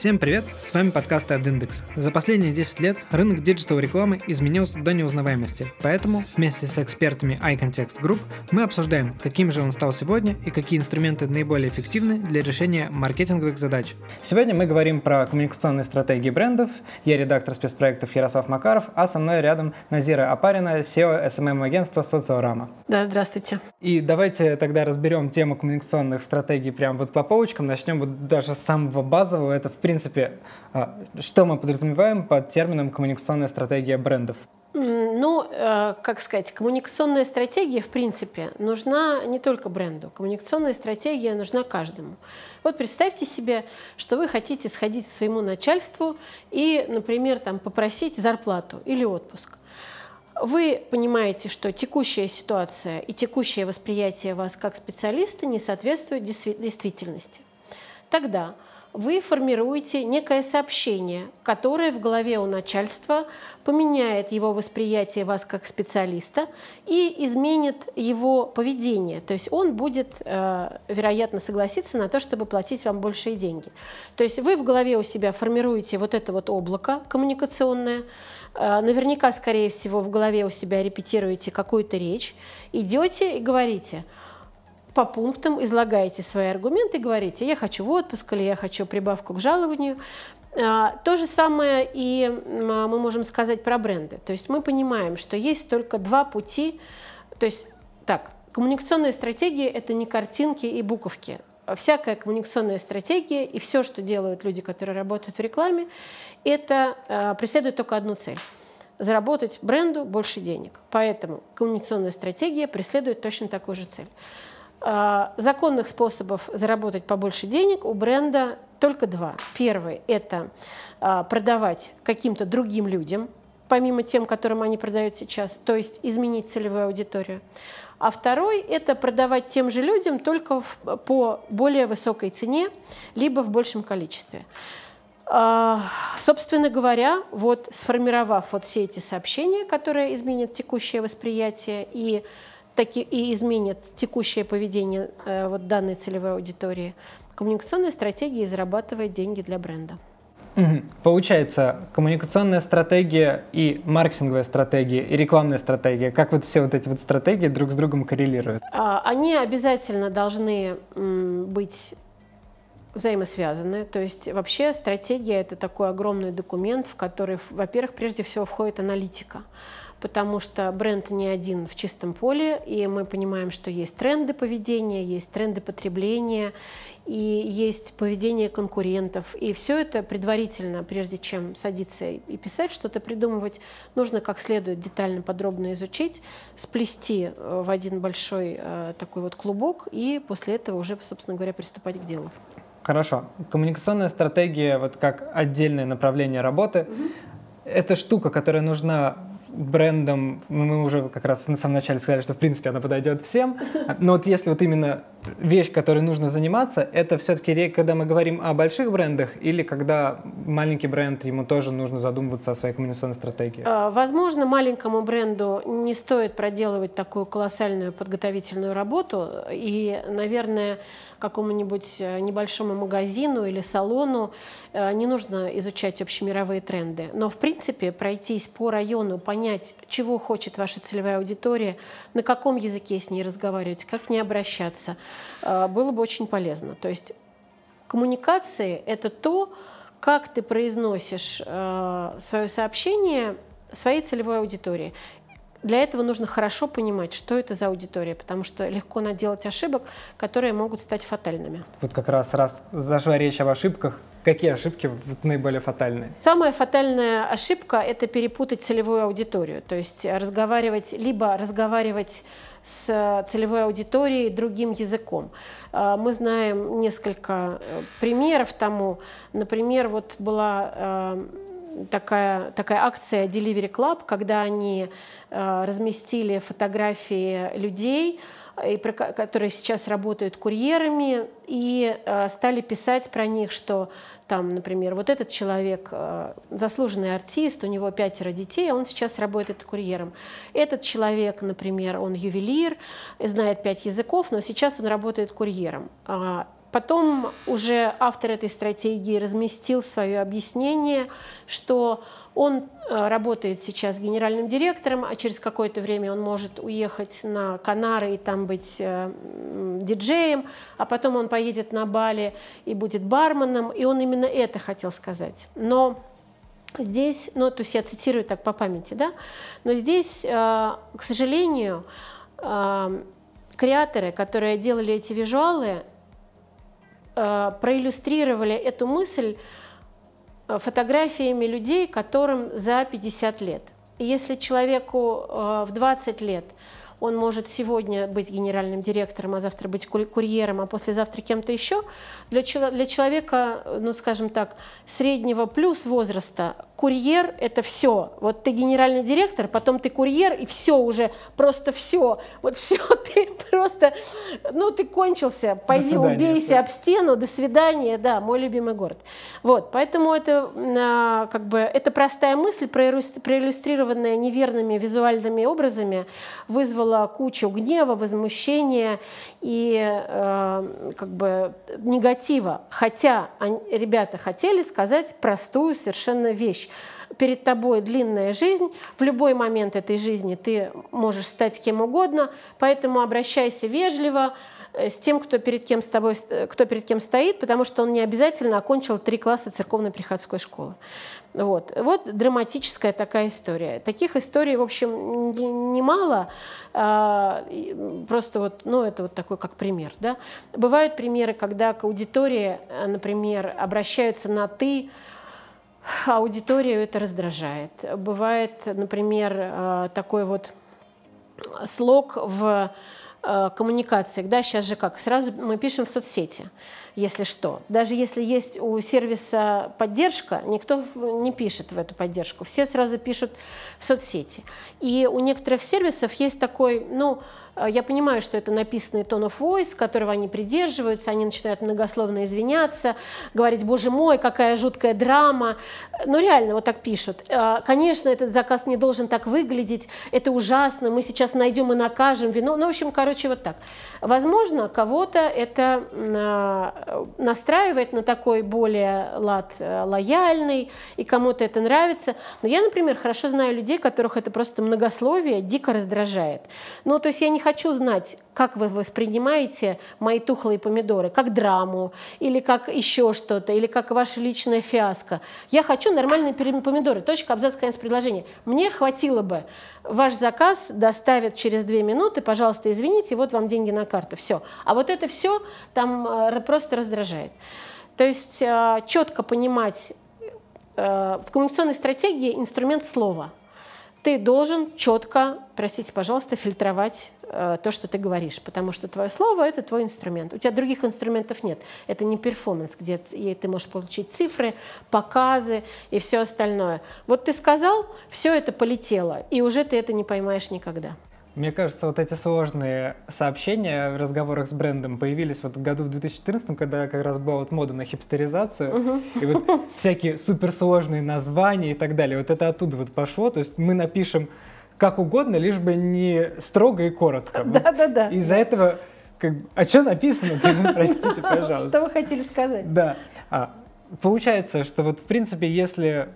Всем привет, с вами подкаст от Индекс. За последние 10 лет рынок digital рекламы изменился до неузнаваемости, поэтому вместе с экспертами iContext Group мы обсуждаем, каким же он стал сегодня и какие инструменты наиболее эффективны для решения маркетинговых задач. Сегодня мы говорим про коммуникационные стратегии брендов. Я редактор спецпроектов Ярослав Макаров, а со мной рядом Назира Апарина, CEO SMM-агентства Социорама. Да, здравствуйте. И давайте тогда разберем тему коммуникационных стратегий прямо вот по полочкам. Начнем вот даже с самого базового. Это, в принципе, а, что мы подразумеваем под термином коммуникационная стратегия брендов? Ну, э, как сказать, коммуникационная стратегия, в принципе, нужна не только бренду. Коммуникационная стратегия нужна каждому. Вот представьте себе, что вы хотите сходить к своему начальству и, например, там, попросить зарплату или отпуск. Вы понимаете, что текущая ситуация и текущее восприятие вас как специалиста не соответствует действительности. Тогда вы формируете некое сообщение, которое в голове у начальства поменяет его восприятие вас как специалиста и изменит его поведение. То есть он будет, э, вероятно, согласиться на то, чтобы платить вам большие деньги. То есть вы в голове у себя формируете вот это вот облако коммуникационное, э, наверняка, скорее всего, в голове у себя репетируете какую-то речь, идете и говорите – по пунктам излагаете свои аргументы, говорите, я хочу в отпуск или я хочу прибавку к жалованию. А, то же самое и мы можем сказать про бренды. То есть мы понимаем, что есть только два пути. То есть так, коммуникационная стратегия – это не картинки и буковки. Всякая коммуникационная стратегия и все, что делают люди, которые работают в рекламе, это а, преследует только одну цель – заработать бренду больше денег. Поэтому коммуникационная стратегия преследует точно такую же цель. А, законных способов заработать побольше денег у бренда только два. Первый – это а, продавать каким-то другим людям, помимо тем, которым они продают сейчас, то есть изменить целевую аудиторию. А второй – это продавать тем же людям только в, по более высокой цене, либо в большем количестве. А, собственно говоря, вот сформировав вот все эти сообщения, которые изменят текущее восприятие и таки и изменят текущее поведение э, вот данной целевой аудитории, коммуникационная стратегия зарабатывает деньги для бренда. Получается, коммуникационная стратегия и маркетинговая стратегия и рекламная стратегия, как вот все вот эти вот стратегии друг с другом коррелируют? А, они обязательно должны быть взаимосвязаны. То есть вообще стратегия – это такой огромный документ, в который, во-первых, прежде всего входит аналитика потому что бренд не один в чистом поле, и мы понимаем, что есть тренды поведения, есть тренды потребления, и есть поведение конкурентов. И все это предварительно, прежде чем садиться и писать, что-то придумывать, нужно как следует детально, подробно изучить, сплести э, в один большой э, такой вот клубок, и после этого уже, собственно говоря, приступать к делу. Хорошо. Коммуникационная стратегия, вот как отдельное направление работы, mm-hmm. Это штука, которая нужна брендом, мы уже как раз на самом начале сказали, что в принципе она подойдет всем, но вот если вот именно вещь, которой нужно заниматься, это все-таки когда мы говорим о больших брендах или когда маленький бренд, ему тоже нужно задумываться о своей коммуникационной стратегии? А, возможно, маленькому бренду не стоит проделывать такую колоссальную подготовительную работу, и, наверное, какому-нибудь э, небольшому магазину или салону э, не нужно изучать общемировые тренды. Но, в принципе, пройтись по району, понять, чего хочет ваша целевая аудитория, на каком языке с ней разговаривать, как к ней обращаться, э, было бы очень полезно. То есть коммуникации — это то, как ты произносишь свое сообщение своей целевой аудитории. Для этого нужно хорошо понимать, что это за аудитория, потому что легко наделать ошибок, которые могут стать фатальными. Вот как раз раз зашла речь об ошибках, какие ошибки наиболее фатальные? Самая фатальная ошибка – это перепутать целевую аудиторию, то есть разговаривать, либо разговаривать с целевой аудиторией другим языком. А, мы знаем несколько э, примеров тому. Например, вот была э, такая, такая акция Delivery Club, когда они э, разместили фотографии людей, которые сейчас работают курьерами, и э, стали писать про них, что там, например, вот этот человек э, заслуженный артист, у него пятеро детей, а он сейчас работает курьером. Этот человек, например, он ювелир, знает пять языков, но сейчас он работает курьером. Потом уже автор этой стратегии разместил свое объяснение, что он э, работает сейчас генеральным директором, а через какое-то время он может уехать на Канары и там быть э, диджеем, а потом он поедет на Бали и будет барменом, и он именно это хотел сказать. Но здесь, ну, то есть я цитирую так по памяти, да, но здесь, э, к сожалению, креаторы, которые делали эти визуалы, проиллюстрировали эту мысль Э, фотографиями людей, которым за 50 лет. И если человеку э, в 20 лет он может сегодня быть генеральным директором, а завтра быть курьером, а послезавтра кем-то еще, для, для человека, ну скажем так, среднего плюс возраста курьер – это все. Вот ты генеральный директор, потом ты курьер, и все уже, просто все. Вот все, ты просто, ну, ты кончился, пойди убейся об стену, до свидания, да, мой любимый город. Вот, поэтому это, а, как бы, это простая мысль, проиллюстрированная неверными визуальными образами, вызвала кучу гнева, возмущения и э, как бы негатива. Хотя ребята хотели сказать простую совершенно вещь перед тобой длинная жизнь, в любой момент этой жизни ты можешь стать кем угодно, поэтому обращайся вежливо э, с тем, кто перед кем, с тобой, э, кто перед кем стоит, потому что он не обязательно окончил три класса церковно-приходской школы. Вот. вот драматическая такая история. Таких историй, в общем, немало. А, просто вот, ну, это вот такой как пример. Да? Бывают примеры, когда к аудитории, э, например, обращаются на «ты», аудиторию это раздражает. Бывает, например, э, такой вот слог в э, коммуникациях, да, сейчас же как, сразу мы пишем в соцсети если что. Даже если есть у сервиса поддержка, никто не пишет в эту поддержку. Все сразу пишут в соцсети. И у некоторых сервисов есть такой, ну, э, я понимаю, что это написанный tone of voice, которого они придерживаются, они начинают многословно извиняться, говорить, боже мой, какая жуткая драма. Ну, реально, вот так пишут. Э, конечно, этот заказ не должен так выглядеть, это ужасно, мы сейчас найдем и накажем вину. Ну, в общем, короче, вот так. Возможно, кого-то это э, настраивает на такой более лад э, лояльный, и кому-то это нравится. Но я, например, хорошо знаю людей, которых это просто многословие дико раздражает. Ну, то есть я не хочу знать, как вы воспринимаете мои тухлые помидоры, как драму, или как еще что-то, или как ваша личная фиаско. Я хочу нормальные помидоры. Точка, абзац, конец предложения. Мне хватило бы. Ваш заказ доставят через две минуты, пожалуйста, извините, вот вам деньги на карту. Все. А вот это все там э, просто раздражает. То есть э, четко понимать, э, в коммуникационной стратегии инструмент слова – ты должен четко, простите, пожалуйста, фильтровать то, что ты говоришь, потому что твое слово – это твой инструмент. У тебя других инструментов нет. Это не перформанс, где ты можешь получить цифры, показы и все остальное. Вот ты сказал, все это полетело, и уже ты это не поймаешь никогда. Мне кажется, вот эти сложные сообщения в разговорах с брендом появились вот в году в 2014, когда как раз была вот мода на хипстеризацию, uh-huh. и вот всякие суперсложные названия и так далее. Вот это оттуда вот пошло. То есть мы напишем как угодно, лишь бы не строго и коротко. Да-да-да. Из-за этого как, а что написано? Простите, пожалуйста. Что вы хотели сказать? Да. А, получается, что вот в принципе, если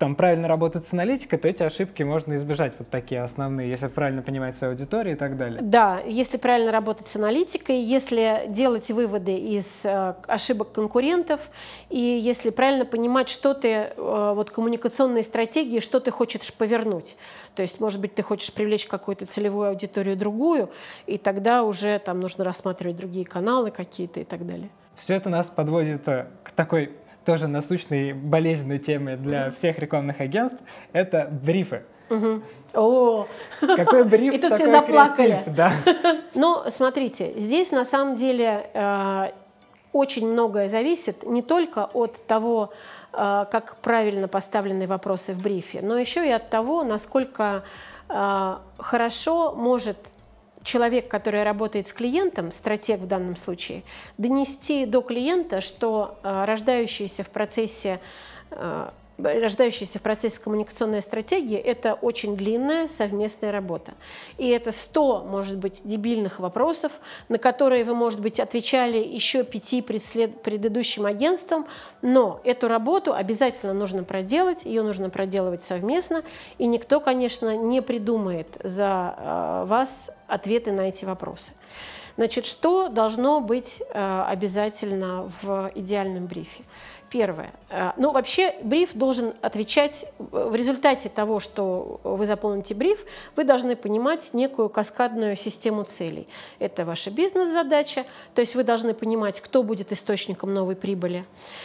там правильно работать с аналитикой, то эти ошибки можно избежать, вот такие основные, если правильно понимать свою аудиторию и так далее. Да, если правильно работать с аналитикой, если делать выводы из э, ошибок конкурентов, и если правильно понимать, что ты, э, вот коммуникационные стратегии, что ты хочешь повернуть. То есть, может быть, ты хочешь привлечь какую-то целевую аудиторию другую, и тогда уже там нужно рассматривать другие каналы какие-то и так далее. Все это нас подводит э, к такой тоже насущной болезненной темой для mm-hmm. всех рекламных агентств, это брифы. Угу. О, какой бриф, и тут все заплакали. Креатив, да. Но смотрите, здесь на самом деле э, очень многое зависит не только от того, э, как правильно поставлены вопросы в брифе, но еще и от того, насколько э, хорошо может человек, который работает с клиентом, стратег в данном случае, донести до клиента, что э, рождающиеся в процессе э, рождающаяся в процессе коммуникационной стратегии, это очень длинная совместная работа. И это 100, может быть, дебильных вопросов, на которые вы, может быть, отвечали еще пяти предслед... предыдущим агентствам, но эту работу обязательно нужно проделать, ее нужно проделывать совместно, и никто, конечно, не придумает за э, вас ответы на эти вопросы. Значит, что должно быть э, обязательно в идеальном брифе? Первое. Э, ну, вообще, бриф должен отвечать в результате того, что вы заполните бриф, вы должны понимать некую каскадную систему целей. Это ваша бизнес-задача, то есть вы должны понимать, кто будет источником новой прибыли.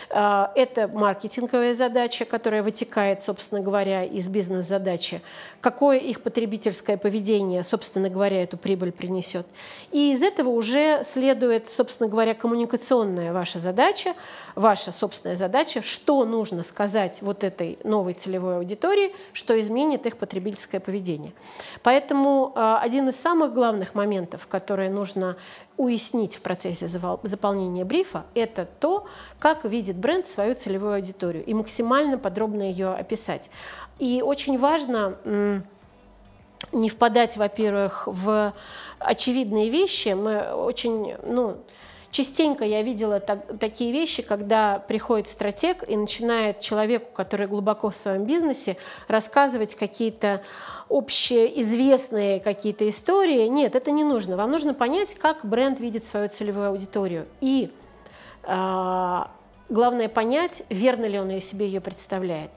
Э, это маркетинговая задача, которая вытекает, собственно говоря, из бизнес-задачи. Какое их потребительское поведение, собственно говоря, эту прибыль принесет. И из этого уже следует, собственно говоря, коммуникационная ваша задача, ваша собственная главная задача, что нужно сказать вот этой новой целевой аудитории, что изменит их потребительское поведение. Поэтому а, один из самых главных моментов, которые нужно уяснить в процессе заполнения брифа, это то, как видит бренд свою целевую аудиторию и максимально подробно ее описать. И очень важно не впадать, во-первых, в очевидные вещи. Мы очень, ну, Частенько я видела так, такие вещи, когда приходит стратег и начинает человеку, который глубоко в своем бизнесе, рассказывать какие-то общеизвестные какие-то истории. Нет, это не нужно. Вам нужно понять, как бренд видит свою целевую аудиторию. И э, главное понять, верно ли он ее себе ее представляет.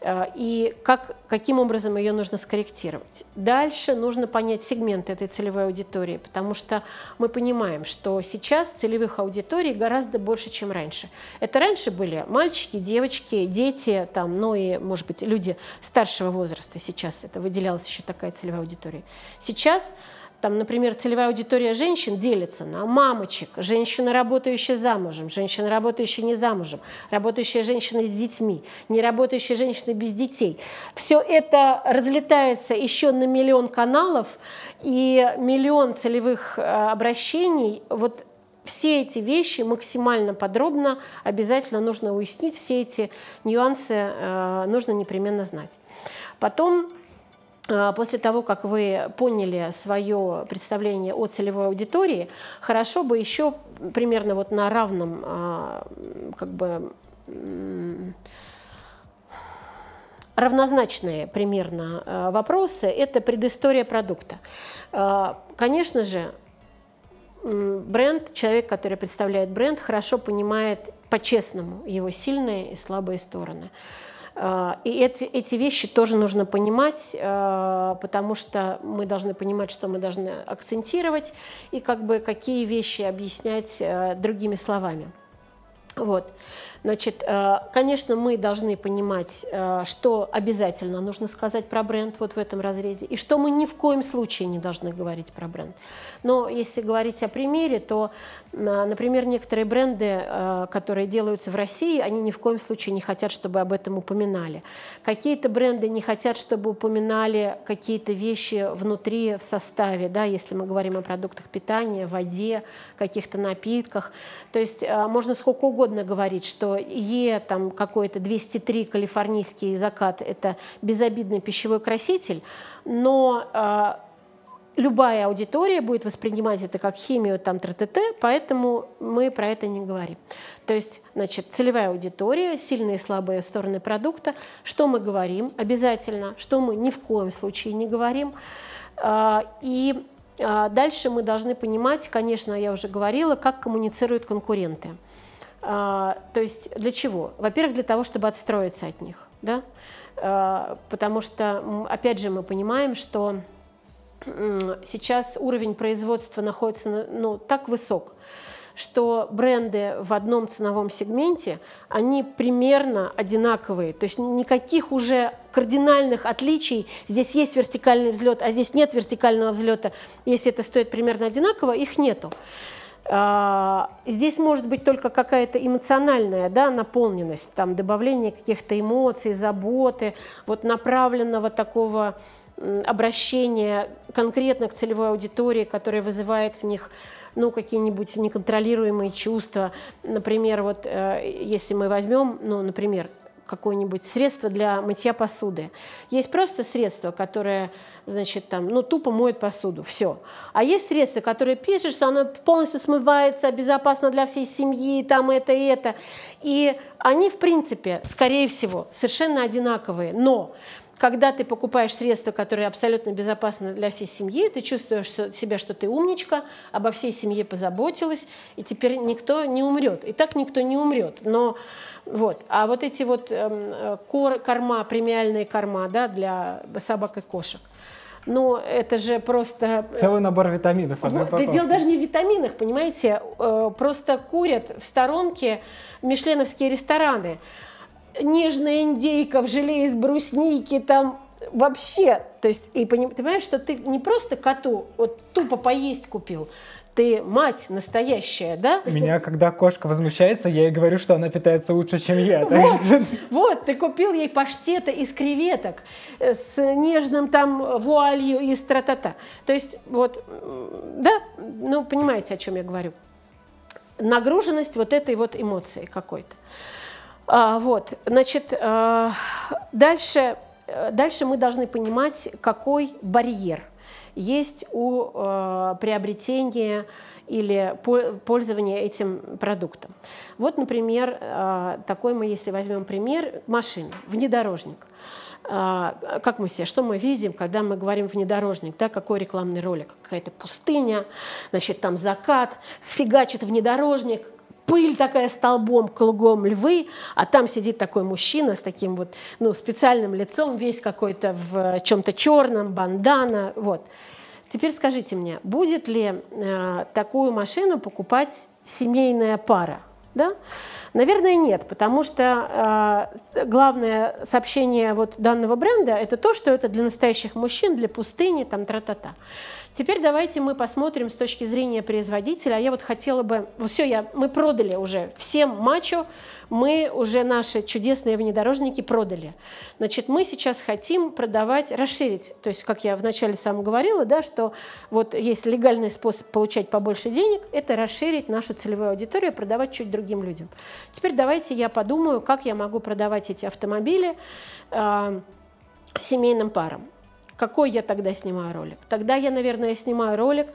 Э, и как, каким образом ее нужно скорректировать. Дальше нужно понять сегмент этой целевой аудитории, потому что мы понимаем, что сейчас целевых аудиторий гораздо больше, чем раньше. Это раньше были мальчики, девочки, дети, там, ну и, может быть, люди старшего возраста. Сейчас это выделялась еще такая целевая аудитория. Сейчас там, например, целевая аудитория женщин делится на мамочек, женщины, работающие замужем, женщины, работающие не замужем, работающие женщины с детьми, не работающие женщины без детей. Все это разлетается еще на миллион каналов и миллион целевых э, обращений. Вот все эти вещи максимально подробно обязательно нужно уяснить, все эти нюансы э, нужно непременно знать. Потом после того, как вы поняли свое представление о целевой аудитории, хорошо бы еще примерно вот на равном а, как бы равнозначные примерно а, вопросы – это предыстория продукта. Конечно же, бренд, человек, который представляет бренд, хорошо понимает по-честному его сильные и слабые стороны. А, и эти, эти вещи тоже нужно понимать, а, потому что мы должны понимать, что мы должны акцентировать и как бы какие вещи объяснять а, другими словами. Вот. Значит, конечно, мы должны понимать, что обязательно нужно сказать про бренд вот в этом разрезе, и что мы ни в коем случае не должны говорить про бренд. Но если говорить о примере, то, например, некоторые бренды, э, которые делаются в России, они ни в коем случае не хотят, чтобы об этом упоминали. Какие-то бренды не хотят, чтобы упоминали какие-то вещи внутри, в составе, да, если мы говорим о продуктах питания, воде, каких-то напитках. То есть э, можно сколько угодно говорить, что Е там какой-то 203 калифорнийский закат – это безобидный пищевой краситель, но э, любая аудитория будет воспринимать это как химию, там, ТТТ, поэтому мы про это не говорим. То есть, значит, целевая аудитория, сильные и слабые стороны продукта, что мы говорим обязательно, что мы ни в коем случае не говорим. А, и а, дальше мы должны понимать, конечно, я уже говорила, как коммуницируют конкуренты. А, то есть для чего? Во-первых, для того, чтобы отстроиться от них. Да? Потому что, опять же, мы понимаем, что сейчас уровень производства находится ну, так высок, что бренды в одном ценовом сегменте, они примерно одинаковые. То есть никаких уже кардинальных отличий. Здесь есть вертикальный взлет, а здесь нет вертикального взлета. Если это стоит примерно одинаково, их нету. А, здесь может быть только какая-то эмоциональная да, наполненность, там, добавление каких-то эмоций, заботы, вот направленного такого обращение конкретно к целевой аудитории, которая вызывает в них ну, какие-нибудь неконтролируемые чувства. Например, вот э, если мы возьмем, ну, например, какое-нибудь средство для мытья посуды. Есть просто средство, которое, значит, там, ну, тупо моет посуду, все. А есть средство, которое пишет, что оно полностью смывается, безопасно для всей семьи, там это и это. И они, в принципе, скорее всего, совершенно одинаковые. Но когда ты покупаешь средства, которые абсолютно безопасны для всей семьи, ты чувствуешь себя, что ты умничка, обо всей семье позаботилась, и теперь никто не умрет. И так никто не умрет. Но вот. А вот эти вот эм, кор, корма, премиальные корма да, для собак и кошек, ну, это же просто... Э, Целый набор витаминов. Вот, да дело даже не в витаминах, понимаете? Э, просто курят в сторонке мишленовские рестораны нежная индейка в желе из брусники, там вообще, то есть, и понимаешь, что ты не просто коту вот тупо поесть купил, ты мать настоящая, да? Меня, когда кошка возмущается, я ей говорю, что она питается лучше, чем я. Вот, что... вот ты купил ей паштета из креветок э, с нежным там вуалью из тра-та-та. То есть вот, да, ну понимаете, о чем я говорю. Нагруженность вот этой вот эмоции какой-то. А, вот, значит, а, дальше, дальше мы должны понимать, какой барьер есть у а, приобретения или пользования этим продуктом. Вот, например, такой мы, если возьмем пример, машина, внедорожник. Как мы себе, что мы видим, когда мы говорим внедорожник, да, какой рекламный ролик, какая-то пустыня, значит, там закат, фигачит внедорожник, пыль такая столбом, кругом львы, а там сидит такой мужчина с таким вот ну, специальным лицом, весь какой-то в чем-то черном, бандана, вот. Теперь скажите мне, будет ли э, такую машину покупать семейная пара? Да? Наверное, нет, потому что э, главное сообщение вот данного бренда это то, что это для настоящих мужчин, для пустыни, там тра-та-та. Теперь давайте мы посмотрим с точки зрения производителя. А я вот хотела бы... Все, я, мы продали уже всем мачо, мы уже наши чудесные внедорожники продали. Значит, мы сейчас хотим продавать, расширить. То есть, как я вначале сам говорила, да, что вот есть легальный способ получать побольше денег, это расширить нашу целевую аудиторию, продавать чуть другим людям. Теперь давайте я подумаю, как я могу продавать эти автомобили э, семейным парам. Какой я тогда снимаю ролик? Тогда я, наверное, снимаю ролик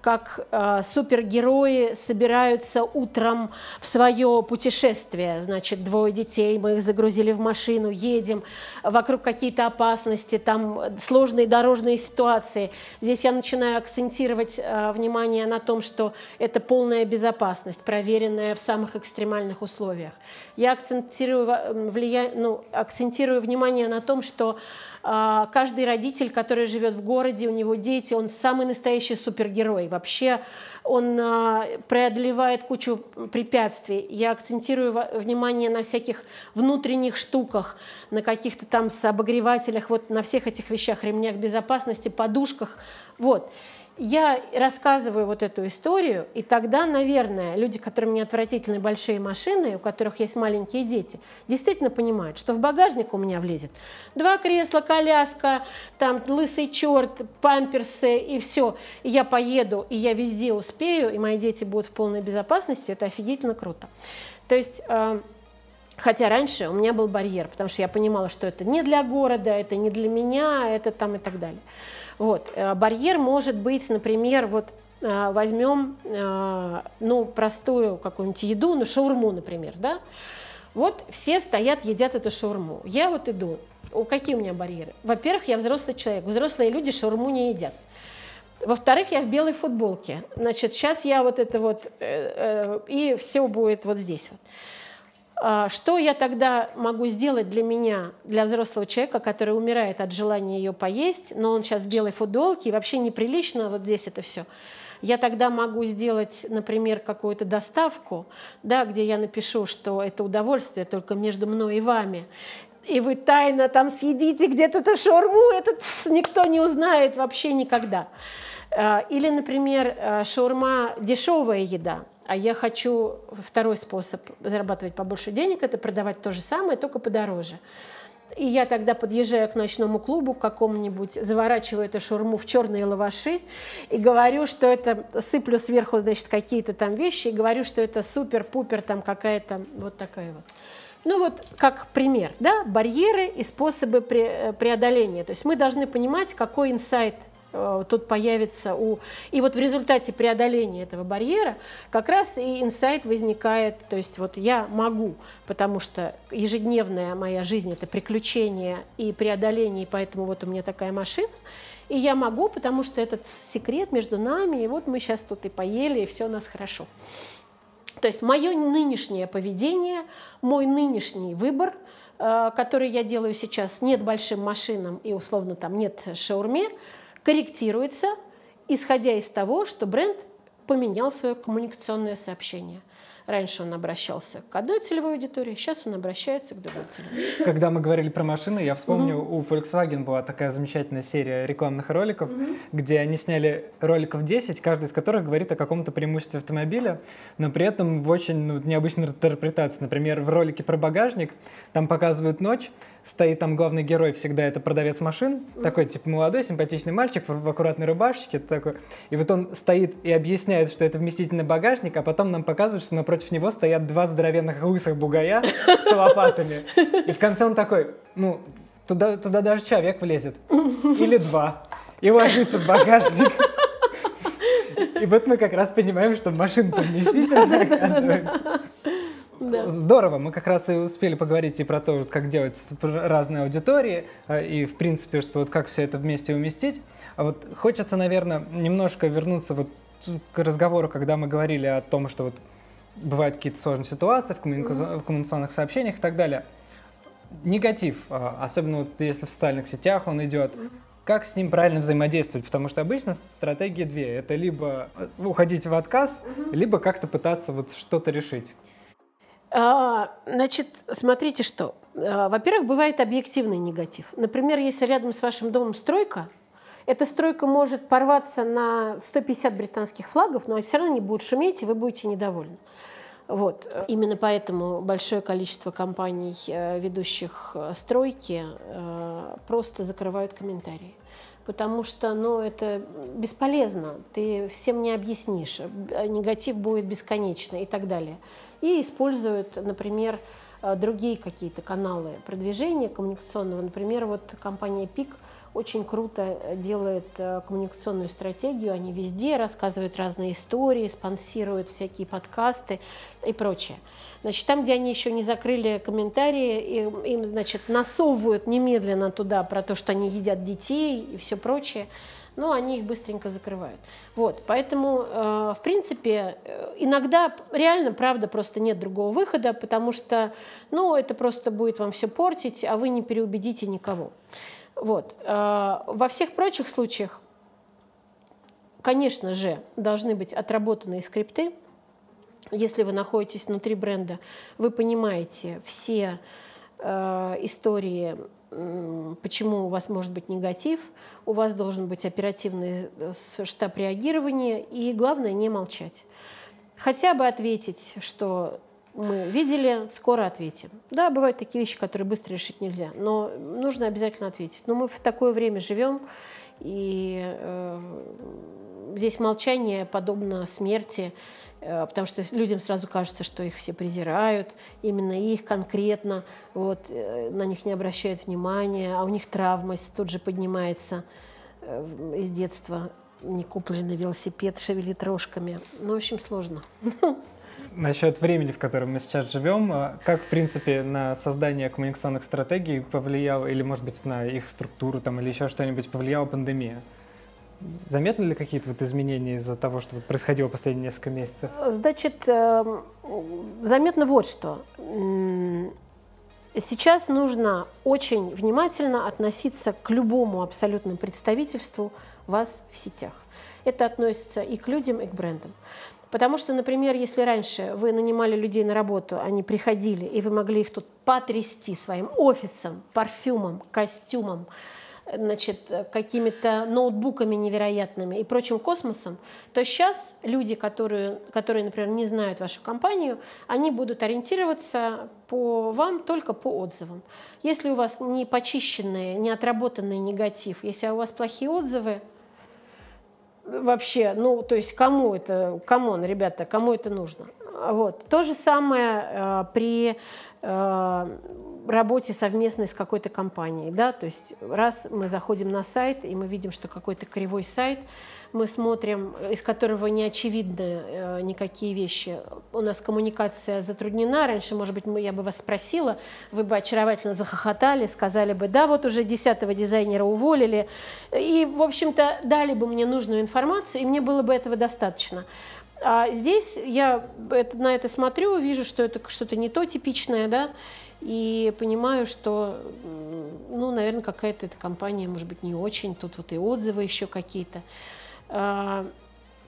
как э, супергерои собираются утром в свое путешествие. Значит, двое детей, мы их загрузили в машину, едем, вокруг какие-то опасности, там сложные дорожные ситуации. Здесь я начинаю акцентировать э, внимание на том, что это полная безопасность, проверенная в самых экстремальных условиях. Я акцентирую, влия... ну, акцентирую внимание на том, что э, каждый родитель, который живет в городе, у него дети, он самый настоящий супергерой вообще он а, преодолевает кучу препятствий. Я акцентирую внимание на всяких внутренних штуках, на каких-то там обогревателях, вот на всех этих вещах, ремнях безопасности, подушках. Вот я рассказываю вот эту историю, и тогда, наверное, люди, которым не отвратительны большие машины, у которых есть маленькие дети, действительно понимают, что в багажник у меня влезет два кресла, коляска, там лысый черт, памперсы и все. И я поеду, и я везде успею, и мои дети будут в полной безопасности. Это офигительно круто. То есть... Э, хотя раньше у меня был барьер, потому что я понимала, что это не для города, это не для меня, это там и так далее. Вот. Э, барьер может быть, например, вот э, возьмем э, ну, простую какую-нибудь еду, ну, шаурму, например, да? Вот все стоят, едят эту шаурму. Я вот иду. У какие у меня барьеры? Во-первых, я взрослый человек. Взрослые люди шаурму не едят. Во-вторых, я в белой футболке. Значит, сейчас я вот это вот, э, э, и все будет вот здесь вот. А, что я тогда могу сделать для меня, для взрослого человека, который умирает от желания ее поесть, но он сейчас в белой футболке, и вообще неприлично вот здесь это все. Я тогда могу сделать, например, какую-то доставку, да, где я напишу, что это удовольствие только между мной и вами. И вы тайно там съедите где-то эту шаурму, этот никто не узнает вообще никогда. А, или, например, а, шаурма – дешевая еда а я хочу второй способ зарабатывать побольше денег, это продавать то же самое, только подороже. И я тогда подъезжаю к ночному клубу, какому-нибудь, заворачиваю эту шурму в черные лаваши и говорю, что это, сыплю сверху, значит, какие-то там вещи, и говорю, что это супер-пупер, там какая-то вот такая вот. Ну вот как пример, да, барьеры и способы преодоления. То есть мы должны понимать, какой инсайт Э, тут появится у... И вот в результате преодоления этого барьера как раз и инсайт возникает, то есть вот я могу, потому что ежедневная моя жизнь – это приключение и преодоление, и поэтому вот у меня такая машина, и я могу, потому что этот секрет между нами, и вот мы сейчас тут и поели, и все у нас хорошо. То есть мое нынешнее поведение, мой нынешний выбор, э, который я делаю сейчас, нет большим машинам и условно там нет шаурме – корректируется, исходя из того, что бренд поменял свое коммуникационное сообщение. Раньше он обращался к одной целевой аудитории, сейчас он обращается к другой целевой. Когда мы говорили про машины, я вспомню, угу. у Volkswagen была такая замечательная серия рекламных роликов, угу. где они сняли роликов 10, каждый из которых говорит о каком-то преимуществе автомобиля, но при этом в очень ну, необычной интерпретации. Например, в ролике про багажник там показывают ночь, стоит там главный герой, всегда это продавец машин, mm-hmm. такой типа молодой, симпатичный мальчик в, в аккуратной рубашечке, такой. И вот он стоит и объясняет, что это вместительный багажник, а потом нам показывают, что напротив него стоят два здоровенных лысых бугая с лопатами. И в конце он такой, ну, туда, туда даже человек влезет. Или два. И ложится в багажник. И вот мы как раз понимаем, что машина-то вместительная, оказывается. Да. Здорово, мы как раз и успели поговорить и про то, как делать разные аудитории, а, и в принципе, что вот как все это вместе уместить. А вот хочется, наверное, немножко вернуться вот к разговору, когда мы говорили о том, что вот бывают какие-то сложные ситуации в, коммуника... mm-hmm. в коммуникационных сообщениях и так далее. Негатив, а, особенно вот если в социальных сетях он идет, mm-hmm как с ним правильно взаимодействовать, потому что обычно стратегии две. Это либо уходить в отказ, угу. либо как-то пытаться вот что-то решить. А, значит, смотрите что. А, во-первых, бывает объективный негатив. Например, если рядом с вашим домом стройка, эта стройка может порваться на 150 британских флагов, но все равно не будет шуметь, и вы будете недовольны. Вот. Именно поэтому большое количество компаний, э, ведущих э, стройки, э, просто закрывают комментарии. Потому что ну, это бесполезно, ты всем не объяснишь, негатив будет бесконечно и так далее и используют, например, другие какие-то каналы продвижения коммуникационного. Например, вот компания ПИК очень круто делает э, коммуникационную стратегию. Они везде рассказывают разные истории, спонсируют всякие подкасты и прочее. Значит, там, где они еще не закрыли комментарии, им, им значит, насовывают немедленно туда про то, что они едят детей и все прочее но они их быстренько закрывают. Вот, поэтому, э, в принципе, э, иногда реально, правда, просто нет другого выхода, потому что, ну, это просто будет вам все портить, а вы не переубедите никого. Вот. Э, во всех прочих случаях, конечно же, должны быть отработанные скрипты. Если вы находитесь внутри бренда, вы понимаете все э, истории почему у вас может быть негатив, у вас должен быть оперативный э, штаб реагирования, и главное не молчать. Хотя бы ответить, что мы видели, скоро ответим. Да, бывают такие вещи, которые быстро решить нельзя, но нужно обязательно ответить. Но мы в такое время живем, и э, здесь молчание подобно смерти. Э, потому что людям сразу кажется, что их все презирают, именно их конкретно, вот, э, на них не обращают внимания, а у них травма тут же поднимается э, из детства, не купленный велосипед шевелит рожками. Ну, в общем, сложно. Насчет времени, в котором мы сейчас живем, как, в принципе, на создание коммуникационных стратегий повлияла, или, может быть, на их структуру там, или еще что-нибудь повлияла пандемия? Заметны ли какие-то вот изменения из-за того, что происходило последние несколько месяцев? Значит, эм, заметно вот что. Сейчас нужно очень внимательно относиться к любому абсолютному представительству вас в сетях. Это относится и к людям, и к брендам. Потому что, например, если раньше вы нанимали людей на работу, они приходили, и вы могли их тут потрясти своим офисом, парфюмом, костюмом, значит, какими-то ноутбуками невероятными и прочим космосом, то сейчас люди, которые, которые, например, не знают вашу компанию, они будут ориентироваться по вам только по отзывам. Если у вас не почищенный, не отработанный негатив, если у вас плохие отзывы, вообще, ну, то есть кому это, come on, ребята, кому это нужно? Вот. То же самое э, при э, работе совместной с какой-то компанией. Да? То есть раз мы заходим на сайт, и мы видим, что какой-то кривой сайт, мы смотрим, из которого не очевидны э, никакие вещи. У нас коммуникация затруднена. Раньше, может быть, я бы вас спросила, вы бы очаровательно захохотали, сказали бы, да, вот уже десятого дизайнера уволили. И, в общем-то, дали бы мне нужную информацию, и мне было бы этого достаточно. А здесь я на это смотрю, вижу, что это что-то не то типичное, да, и понимаю, что, ну, наверное, какая-то эта компания, может быть, не очень, тут вот и отзывы еще какие-то. А,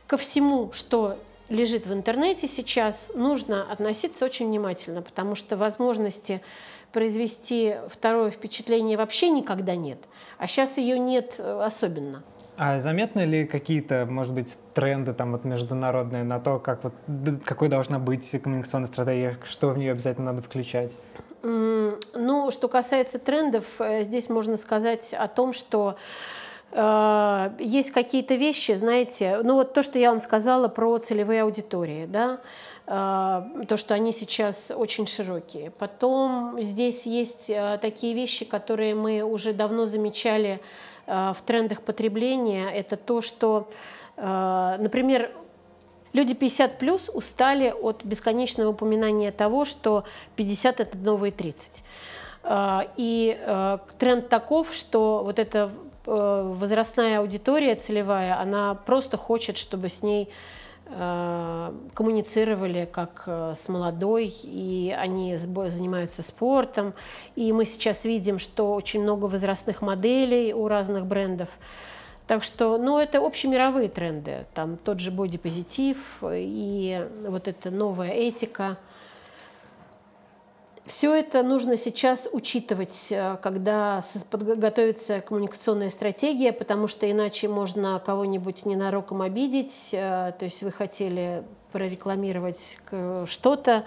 ко всему, что лежит в интернете сейчас, нужно относиться очень внимательно, потому что возможности произвести второе впечатление вообще никогда нет, а сейчас ее нет э, особенно. А заметны ли какие-то, может быть, тренды там вот международные на то, как вот какой должна быть коммуникационная стратегия, что в нее обязательно надо включать? Ну, что касается трендов, э, здесь можно сказать о том, что э, есть какие-то вещи, знаете, ну вот то, что я вам сказала про целевые аудитории, да, э, то, что они сейчас очень широкие. Потом здесь есть э, такие вещи, которые мы уже давно замечали в трендах потребления. Это то, что, э, например, Люди 50 плюс устали от бесконечного упоминания того, что 50 это новые 30. А, и э, тренд таков, что вот эта э, возрастная аудитория целевая, она просто хочет, чтобы с ней э, коммуницировали как с молодой, и они занимаются спортом. И мы сейчас видим, что очень много возрастных моделей у разных брендов. Так что, ну, это общемировые тренды. Там тот же бодипозитив и вот эта новая этика. Все это нужно сейчас учитывать, э, когда готовится коммуникационная стратегия, потому что иначе можно кого-нибудь ненароком обидеть. Э, то есть вы хотели прорекламировать что-то,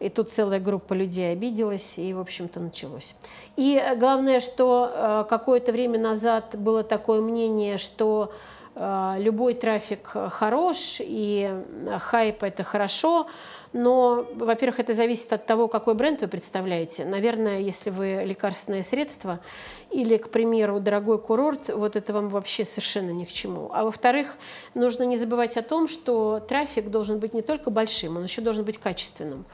и тут целая группа людей обиделась, и, в общем-то, началось. И э, главное, что какое-то время назад было такое мнение, что любой трафик хорош, и хайп – это хорошо, но, во-первых, это зависит от того, какой бренд вы представляете. Наверное, если вы лекарственное средство или, к примеру, дорогой курорт, вот это вам вообще совершенно ни к чему. А во-вторых, нужно не забывать о том, что трафик должен быть не только большим, он еще должен быть качественным.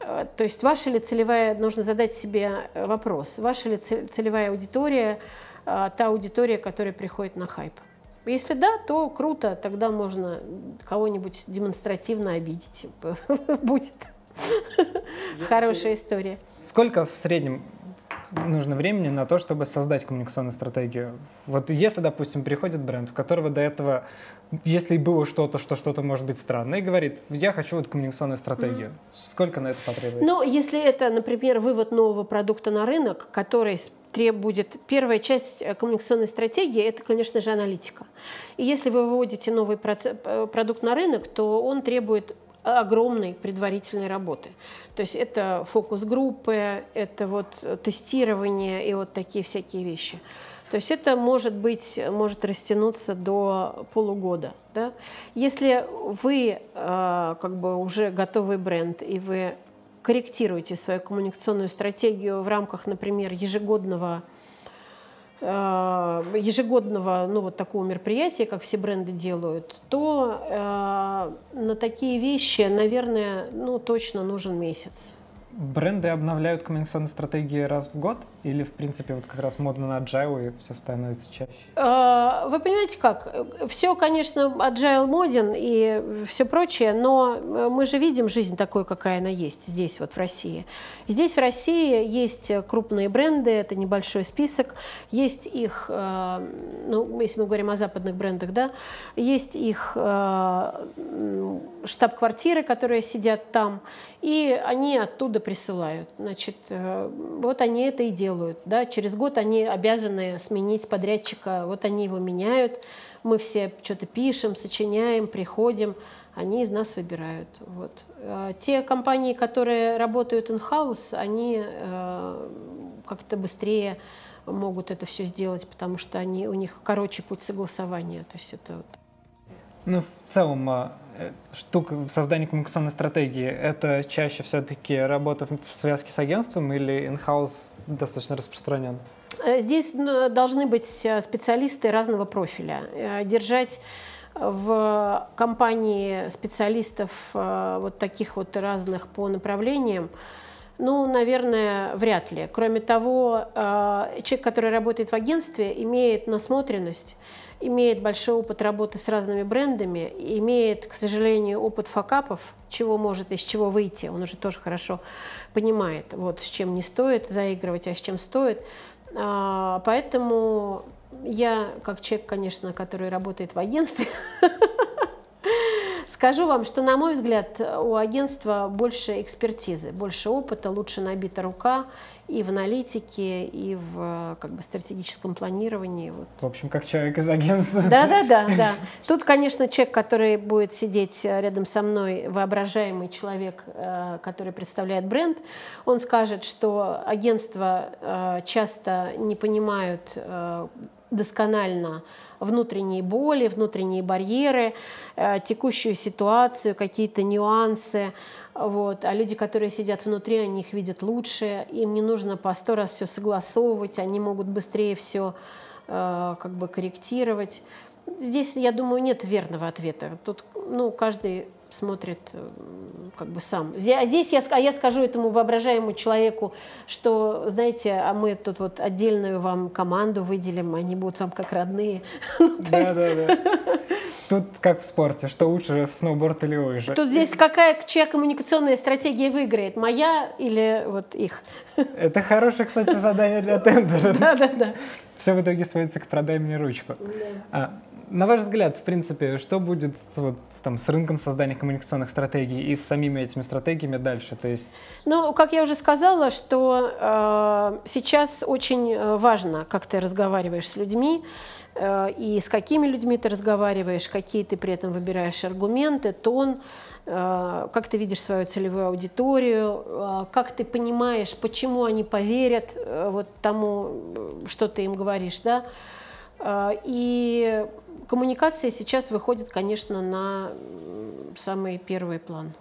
Э, то есть ваша ли целевая, нужно задать себе э, вопрос, ваша ли целевая аудитория э, та аудитория, которая приходит на хайп? Если да, то круто, тогда можно кого-нибудь демонстративно обидеть. Будет хорошая история. Сколько в среднем нужно времени на то, чтобы создать коммуникационную стратегию. Вот если, допустим, приходит бренд, у которого до этого, если было что-то, что что-то может быть странное, и говорит, я хочу вот коммуникационную стратегию, mm-hmm. сколько на это потребуется? Ну, если это, например, вывод нового продукта на рынок, который требует... Первая часть э, коммуникационной стратегии – это, конечно же, аналитика. И если вы выводите новый э, продукт на рынок, то он требует огромной предварительной работы. То есть это фокус-группы, это вот тестирование и вот такие всякие вещи. То есть это может быть, может растянуться до полугода. Да? Если вы э, как бы уже готовый бренд и вы корректируете свою коммуникационную стратегию в рамках, например, ежегодного ежегодного ну, вот такого мероприятия, как все бренды делают, то э, на такие вещи, наверное, ну, точно нужен месяц. Бренды обновляют коммуникационные стратегии раз в год? Или, в принципе, вот как раз модно на agile и все становится чаще? А, вы понимаете как? Все, конечно, agile моден и все прочее, но мы же видим жизнь такой, какая она есть здесь, вот в России. Здесь в России есть крупные бренды, это небольшой список, есть их, э, ну, если мы говорим о западных брендах, да, есть их э, штаб-квартиры, которые сидят там, и они оттуда присылают. Значит, э, вот они это и делают. Да? Через год они обязаны сменить подрядчика, вот они его меняют, мы все что-то пишем, сочиняем, приходим, они из нас выбирают. Вот. А те компании, которые работают in-house, они э, как-то быстрее могут это все сделать, потому что они, у них короче путь согласования. То есть это. Ну, в целом, а, э, штук в создании коммуникационной стратегии? Это чаще все-таки работа в связке с агентством или in-house достаточно распространен? Э, здесь ну, должны быть специалисты разного профиля. Держать в компании специалистов вот таких вот разных по направлениям ну, наверное, вряд ли. Кроме того, э, человек, который работает в агентстве, имеет насмотренность, имеет большой опыт работы с разными брендами, имеет, к сожалению, опыт факапов, чего может из чего выйти. Он уже тоже хорошо понимает, вот, с чем не стоит заигрывать, а с чем стоит. А, поэтому я, как человек, конечно, который работает в агентстве, Скажу вам, что, на мой взгляд, у агентства больше экспертизы, больше опыта, лучше набита рука и в аналитике, и в как бы, стратегическом планировании. Вот. В общем, как человек из агентства. Да, да, да, да. Тут, конечно, человек, который будет сидеть рядом со мной, воображаемый человек, э, который представляет бренд, он скажет, что агентства э, часто не понимают э, досконально внутренние боли, внутренние барьеры, э, текущую ситуацию, какие-то нюансы. Вот. А люди, которые сидят внутри, они их видят лучше, им не нужно по сто раз все согласовывать, они могут быстрее все э, как бы корректировать. Здесь, я думаю, нет верного ответа. Тут ну, каждый смотрит э, как бы сам. А здесь я, а я скажу этому воображаемому человеку, что, знаете, а мы тут вот отдельную вам команду выделим, они будут вам как родные. Да, да, да. Тут как в спорте, что лучше, сноуборд или лыжи. Тут здесь какая, чья коммуникационная стратегия выиграет, моя или вот их? Это хорошее, кстати, задание для тендера. Да, да, да. Все в итоге сводится к «продай мне ручку». А, на ваш взгляд, в принципе, что будет вот, там, с рынком создания коммуникационных стратегий и с самими этими стратегиями дальше? То есть... Ну, как я уже сказала, что э, сейчас очень э, важно, как ты разговариваешь с людьми, э, и с какими людьми ты разговариваешь, какие ты при этом выбираешь аргументы, тон, э, как ты видишь свою целевую аудиторию, э, как ты понимаешь, почему они поверят э, вот тому, что ты им говоришь, да, э, и коммуникация сейчас выходит, конечно, на самый первый план.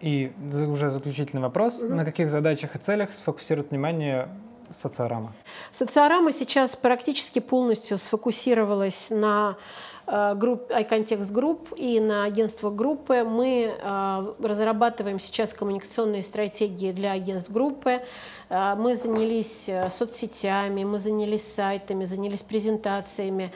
И уже заключительный вопрос. Угу. На каких задачах и целях сфокусирует внимание социорама? Социорама сейчас практически полностью сфокусировалась на э, групп, iContext Group и на агентство группы. Мы э, разрабатываем сейчас коммуникационные стратегии для агентств группы. Э, мы занялись соцсетями, мы занялись сайтами, занялись презентациями.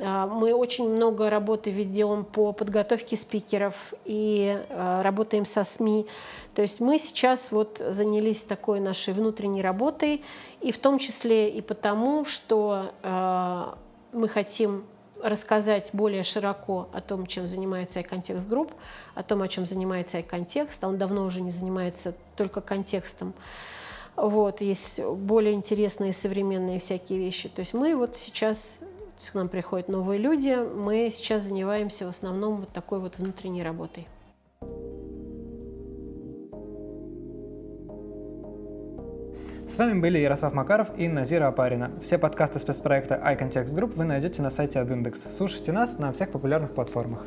А, мы очень много работы ведем по подготовке спикеров и а, работаем со СМИ. То есть мы сейчас вот занялись такой нашей внутренней работой, и в том числе и потому, что а, мы хотим рассказать более широко о том, чем занимается iContext Group, о том, о чем занимается iContext, он давно уже не занимается только контекстом. Вот, есть более интересные современные всякие вещи. То есть мы вот сейчас то есть к нам приходят новые люди. Мы сейчас занимаемся в основном вот такой вот внутренней работой. С вами были Ярослав Макаров и Назира Апарина. Все подкасты спецпроекта iContext Group вы найдете на сайте Адиндекс. Слушайте нас на всех популярных платформах.